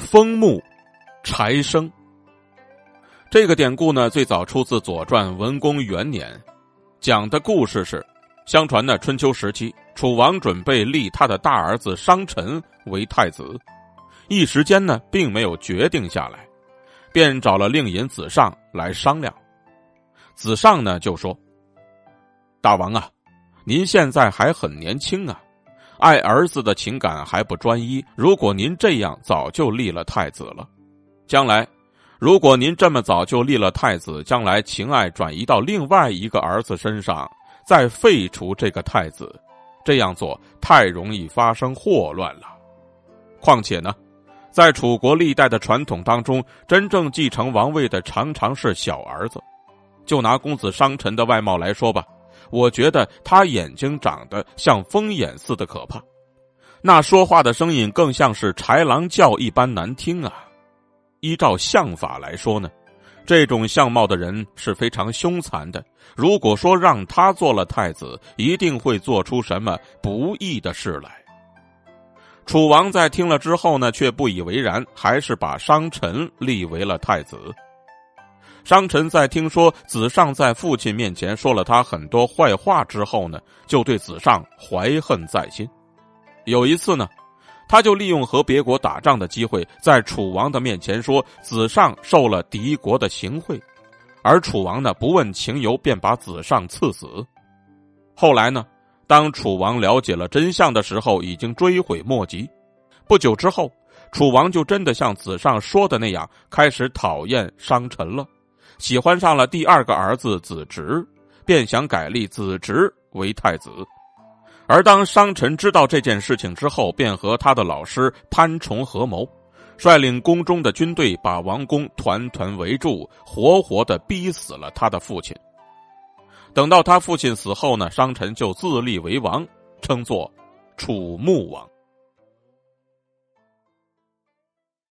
枫木柴生。这个典故呢，最早出自《左传》文公元年，讲的故事是：相传呢，春秋时期，楚王准备立他的大儿子商臣为太子，一时间呢，并没有决定下来，便找了令尹子尚来商量。子尚呢就说：“大王啊，您现在还很年轻啊。”爱儿子的情感还不专一，如果您这样早就立了太子了，将来，如果您这么早就立了太子，将来情爱转移到另外一个儿子身上，再废除这个太子，这样做太容易发生祸乱了。况且呢，在楚国历代的传统当中，真正继承王位的常常是小儿子。就拿公子商臣的外貌来说吧。我觉得他眼睛长得像风眼似的可怕，那说话的声音更像是豺狼叫一般难听啊！依照相法来说呢，这种相貌的人是非常凶残的。如果说让他做了太子，一定会做出什么不义的事来。楚王在听了之后呢，却不以为然，还是把商臣立为了太子。商臣在听说子尚在父亲面前说了他很多坏话之后呢，就对子尚怀恨在心。有一次呢，他就利用和别国打仗的机会，在楚王的面前说子尚受了敌国的行贿，而楚王呢不问情由，便把子尚赐死。后来呢，当楚王了解了真相的时候，已经追悔莫及。不久之后，楚王就真的像子尚说的那样，开始讨厌商臣了。喜欢上了第二个儿子子直，便想改立子直为太子。而当商臣知道这件事情之后，便和他的老师潘崇合谋，率领宫中的军队把王宫团团围住，活活的逼死了他的父亲。等到他父亲死后呢，商臣就自立为王，称作楚穆王。